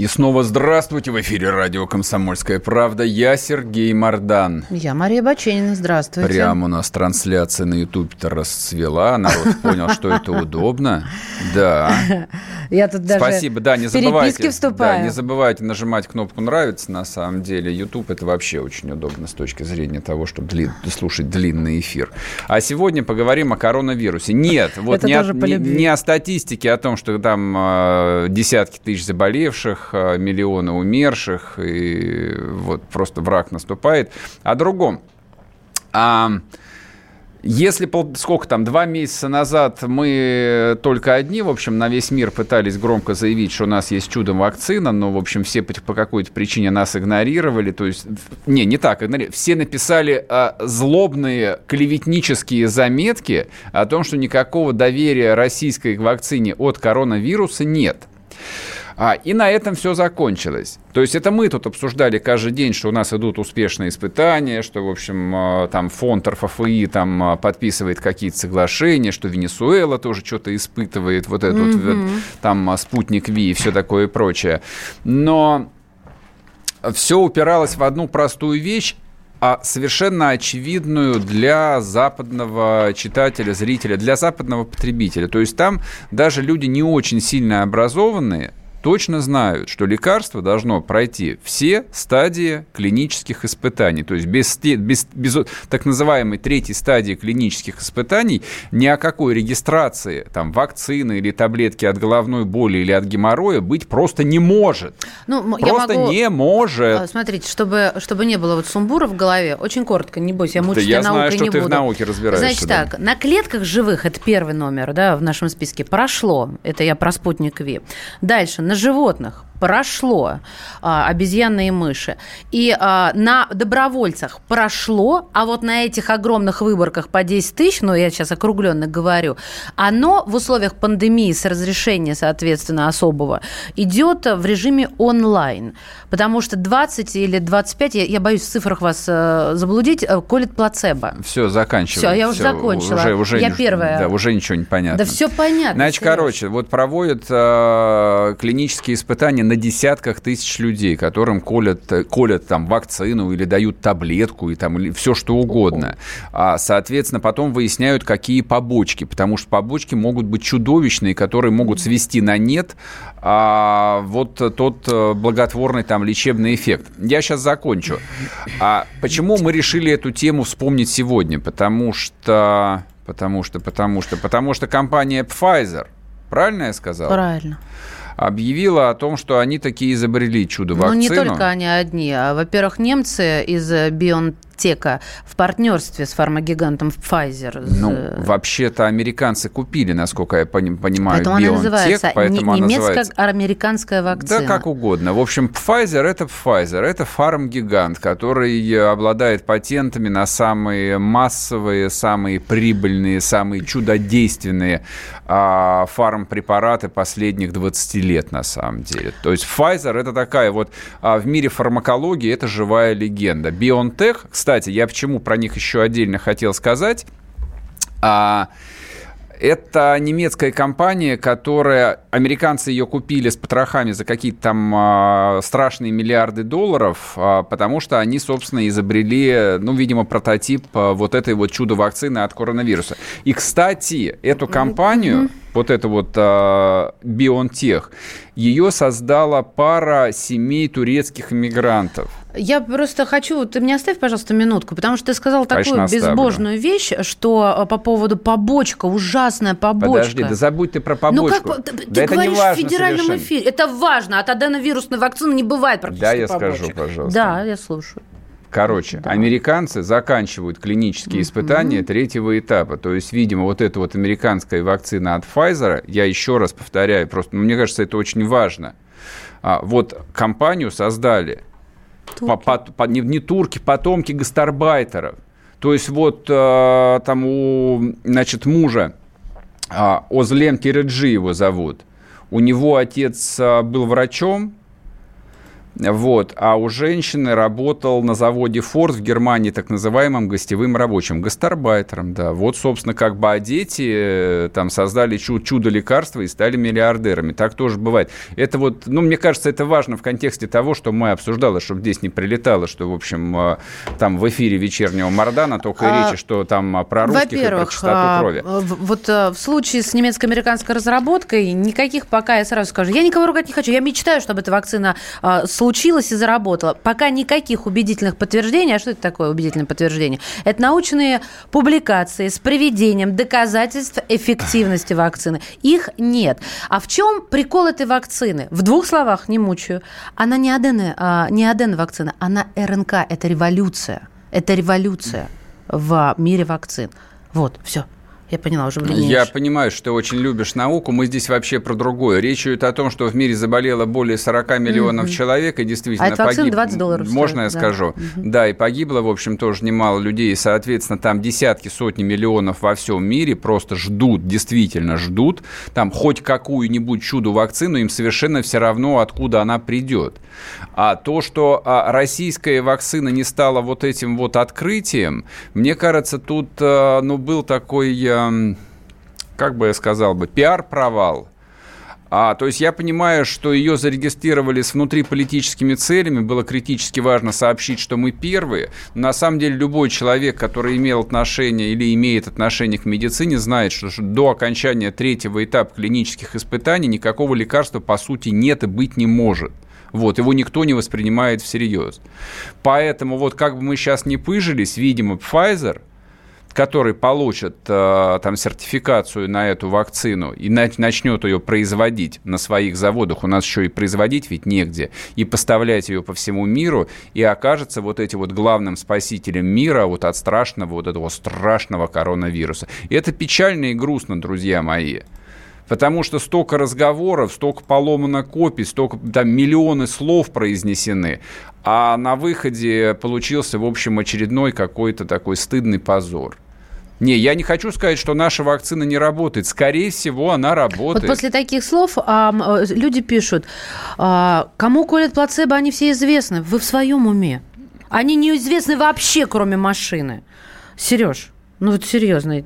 И снова здравствуйте в эфире радио «Комсомольская правда». Я Сергей Мордан. Я Мария Баченина. Здравствуйте. Прямо у нас трансляция на ютубе-то расцвела. Народ понял, что это удобно. Да. Я тут даже Спасибо. Да, не забывайте. Да, не забывайте нажимать кнопку «Нравится» на самом деле. YouTube это вообще очень удобно с точки зрения того, чтобы дли... слушать длинный эфир. А сегодня поговорим о коронавирусе. Нет, вот не, о, не, не о статистике, о том, что там э, десятки тысяч заболевших, э, миллионы умерших, и вот просто враг наступает. О другом. А, если пол, сколько там, два месяца назад мы только одни, в общем, на весь мир пытались громко заявить, что у нас есть чудо вакцина, но, в общем, все по, по какой-то причине нас игнорировали. То есть, не, не так, игнорировали. Все написали а, злобные клеветнические заметки о том, что никакого доверия российской вакцине от коронавируса нет. А, и на этом все закончилось. То есть это мы тут обсуждали каждый день, что у нас идут успешные испытания, что, в общем, э, там фонд РФФИ там э, подписывает какие-то соглашения, что Венесуэла тоже что-то испытывает, вот этот вот, вот, там э, спутник Ви и все такое прочее. Но все упиралось в одну простую вещь, а совершенно очевидную для западного читателя, зрителя, для западного потребителя. То есть там даже люди не очень сильно образованные точно знают, что лекарство должно пройти все стадии клинических испытаний. То есть без, без, без так называемой третьей стадии клинических испытаний ни о какой регистрации там, вакцины или таблетки от головной боли или от геморроя быть просто не может. Ну, я Просто могу- не А, может. Смотрите, чтобы, чтобы не было вот сумбура в голове, очень коротко, не бойся, я Да мучить я тебя знаю, наукой что не ты в буду. науке разбираешься. Значит да. так, на клетках живых, это первый номер, да, в нашем списке, прошло, это я про спутник Ви. Дальше, на животных прошло а, обезьяны и мыши. И а, на добровольцах прошло, а вот на этих огромных выборках по 10 тысяч, ну, я сейчас округленно говорю, оно в условиях пандемии с разрешения, соответственно, особого, идет в режиме онлайн. Потому что 20 или 25, я, я боюсь в цифрах вас э, заблудить, э, колет плацебо. Все, заканчивай. Всё, я уже закончила. Уже, уже, Я не- первая. Да, уже ничего не понятно. Да все понятно. Значит, короче, вот проводят э, клинические испытания на десятках тысяч людей, которым колят, э, колят там вакцину или дают таблетку и там или все что угодно. А, соответственно, потом выясняют, какие побочки, потому что побочки могут быть чудовищные, которые могут свести на нет а, вот тот э, благотворный там лечебный эффект. Я сейчас закончу. А почему мы решили эту тему вспомнить сегодня? Потому что, потому что, потому что, потому что компания Pfizer, правильно я сказал? Правильно. Объявила о том, что они такие изобрели Ну, чудо-вакцину. не только они одни. А, Во-первых, немцы из э, BioNTech в партнерстве с фармагигантом Pfizer. Ну, э, вообще-то американцы купили, насколько я пони- понимаю, поэтому она BioNTech, называется поэтому она называется... немецко-американская вакцина. Да, как угодно. В общем, Pfizer это Pfizer, это фарм-гигант, который обладает патентами на самые массовые, самые прибыльные, самые чудодейственные а, фармпрепараты последних 20 лет на самом деле. То есть Pfizer это такая вот а, в мире фармакологии это живая легенда. BioNTech, кстати, я почему про них еще отдельно хотел сказать. А, это немецкая компания, которая... Американцы ее купили с потрохами за какие-то там а, страшные миллиарды долларов, а, потому что они, собственно, изобрели, ну, видимо, прототип а, вот этой вот чудо-вакцины от коронавируса. И, кстати, эту компанию, вот эту вот а, BioNTech, ее создала пара семей турецких иммигрантов. Я просто хочу, ты мне оставь, пожалуйста, минутку, потому что ты сказал Конечно, такую оставлю. безбожную вещь, что э, по поводу побочка, ужасная побочка. Подожди, да забудь ты про Ну побочку. как, ты, да ты это не говоришь в важно федеральном совершенно. эфире. Это важно. От аденовирусной вакцины не бывает практически Да, я побочек. скажу, пожалуйста. Да, я слушаю. Короче, американцы заканчивают клинические испытания третьего этапа. То есть, видимо, вот эта вот американская вакцина от Pfizer, я еще раз повторяю, просто ну, мне кажется, это очень важно. А, вот компанию создали По, по, по, не, не турки, потомки гастарбайтеров. То есть вот э, там у, значит, мужа э, Озлем Киреджи его зовут. У него отец э, был врачом, вот. А у женщины работал на заводе Ford в Германии так называемым гостевым рабочим, гастарбайтером, да. Вот, собственно, как бы, а дети э, там создали чудо, лекарства и стали миллиардерами. Так тоже бывает. Это вот, ну, мне кажется, это важно в контексте того, что мы обсуждали, чтобы здесь не прилетало, что, в общем, э, там в эфире вечернего Мордана только а, речи, что там про русских и про чистоту а, крови. Вот в случае с немецко-американской разработкой никаких пока, я сразу скажу, я никого ругать не хочу. Я мечтаю, чтобы эта вакцина случилось и заработало. Пока никаких убедительных подтверждений. А что это такое убедительное подтверждение? Это научные публикации с приведением доказательств эффективности вакцины. Их нет. А в чем прикол этой вакцины? В двух словах не мучаю. Она не аден, а, не аден вакцина, она РНК. Это революция. Это революция в мире вакцин. Вот, все. Я поняла, уже длиннее. Я понимаю, что ты очень любишь науку. Мы здесь вообще про другое. Речь идет о том, что в мире заболело более 40 миллионов mm-hmm. человек, и действительно а погиб... 20 долларов Можно стоит, я да. скажу? Mm-hmm. Да, и погибло, в общем, тоже немало людей. И, соответственно, там десятки, сотни миллионов во всем мире просто ждут, действительно ждут, там хоть какую-нибудь чудо-вакцину, им совершенно все равно, откуда она придет. А то, что а, российская вакцина не стала вот этим вот открытием, мне кажется, тут, а, ну, был такой как бы я сказал бы, пиар-провал. А, то есть я понимаю, что ее зарегистрировали с внутриполитическими целями, было критически важно сообщить, что мы первые. На самом деле любой человек, который имел отношение или имеет отношение к медицине, знает, что до окончания третьего этапа клинических испытаний никакого лекарства по сути нет и быть не может. Вот, его никто не воспринимает всерьез. Поэтому вот как бы мы сейчас не пыжились, видимо, Pfizer – который получит э, там сертификацию на эту вакцину и начнет ее производить на своих заводах, у нас еще и производить ведь негде, и поставлять ее по всему миру, и окажется вот этим вот главным спасителем мира вот от страшного, вот этого страшного коронавируса. И это печально и грустно, друзья мои. Потому что столько разговоров, столько поломано копий, столько там миллионы слов произнесены, а на выходе получился, в общем, очередной какой-то такой стыдный позор. Не, я не хочу сказать, что наша вакцина не работает. Скорее всего, она работает. Вот после таких слов а, люди пишут, а, кому колят плацебо, они все известны. Вы в своем уме. Они неизвестны вообще, кроме машины. Сереж, ну вот серьезно,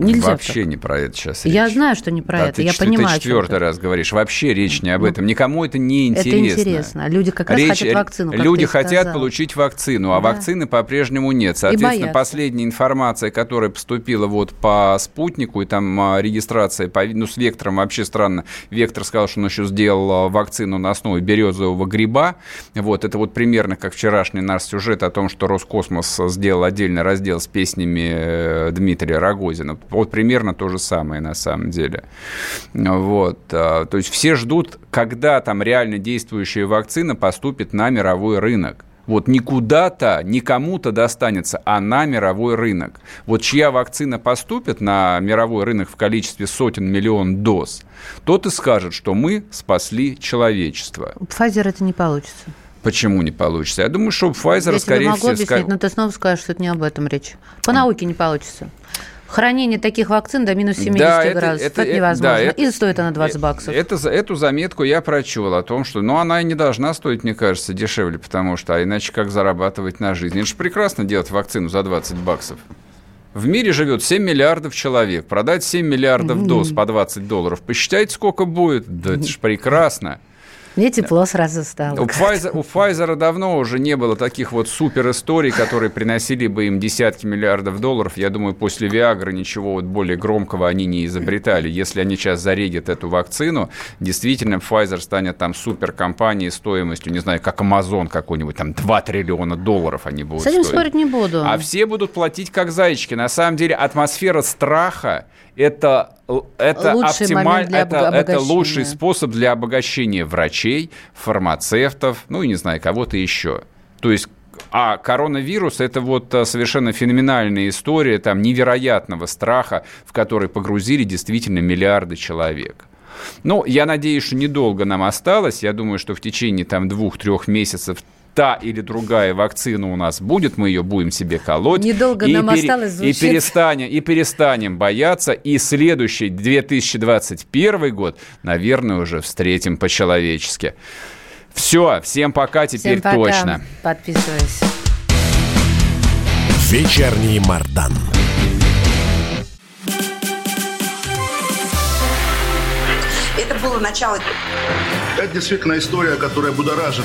Нельзя Вообще так. не про это сейчас речь. Я знаю, что не про да, это, ты, я ты, понимаю. Ты четвертый раз говоришь. Вообще речь не об ну, этом. Никому это не интересно. Это интересно. Люди как раз речь, хотят вакцину. Люди хотят сказал. получить вакцину, а да. вакцины по-прежнему нет. Соответственно, последняя информация, которая поступила вот по спутнику, и там а, регистрация по, ну, с Вектором вообще странно. Вектор сказал, что он еще сделал а, вакцину на основе березового гриба. Вот, это вот примерно как вчерашний наш сюжет о том, что Роскосмос сделал отдельный раздел с песнями э, Дмитрия Рогозина вот примерно то же самое на самом деле. Вот. А, то есть все ждут, когда там реально действующая вакцина поступит на мировой рынок. Вот не куда-то, не кому-то достанется, а на мировой рынок. Вот чья вакцина поступит на мировой рынок в количестве сотен миллион доз, тот и скажет, что мы спасли человечество. Pfizer это не получится. Почему не получится? Я думаю, что у Pfizer, Я скорее могу всего... объяснить, но ты снова скажешь, что это не об этом речь. По науке не получится. Хранение таких вакцин до минус 70 да, градусов. Это, это, невозможно. Да, это, и стоит она 20 баксов. Это, эту заметку я прочел о том, что ну, она и не должна стоить, мне кажется, дешевле, потому что а иначе как зарабатывать на жизнь? Это же прекрасно делать вакцину за 20 баксов. В мире живет 7 миллиардов человек. Продать 7 миллиардов доз по 20 долларов. Посчитайте, сколько будет. Да это же прекрасно. Мне тепло сразу стало. У Pfizer, у Pfizer давно уже не было таких вот супер историй, которые приносили бы им десятки миллиардов долларов. Я думаю, после Viagra ничего вот более громкого они не изобретали. Если они сейчас зарегят эту вакцину, действительно Pfizer станет там суперкомпанией стоимостью, не знаю, как Amazon какой-нибудь, там 2 триллиона долларов они будут С этим стоить. спорить не буду. А все будут платить как зайчики. На самом деле атмосфера страха это, это, оптималь, это, это лучший способ для обогащения врачей, фармацевтов, ну и не знаю, кого-то еще. То есть а коронавирус – это вот э, совершенно феноменальная история там невероятного страха, в который погрузили действительно миллиарды человек. Ну, я надеюсь, что недолго нам осталось. Я думаю, что в течение там двух-трех месяцев та или другая вакцина у нас будет, мы ее будем себе колоть. Недолго и нам пере- осталось и звучит. перестанем, и перестанем бояться. И следующий 2021 год, наверное, уже встретим по-человечески. Все, всем пока, теперь Всем пока. точно. Подписывайся. Вечерний Мардан. Это было начало Это действительно история, которая будоражит.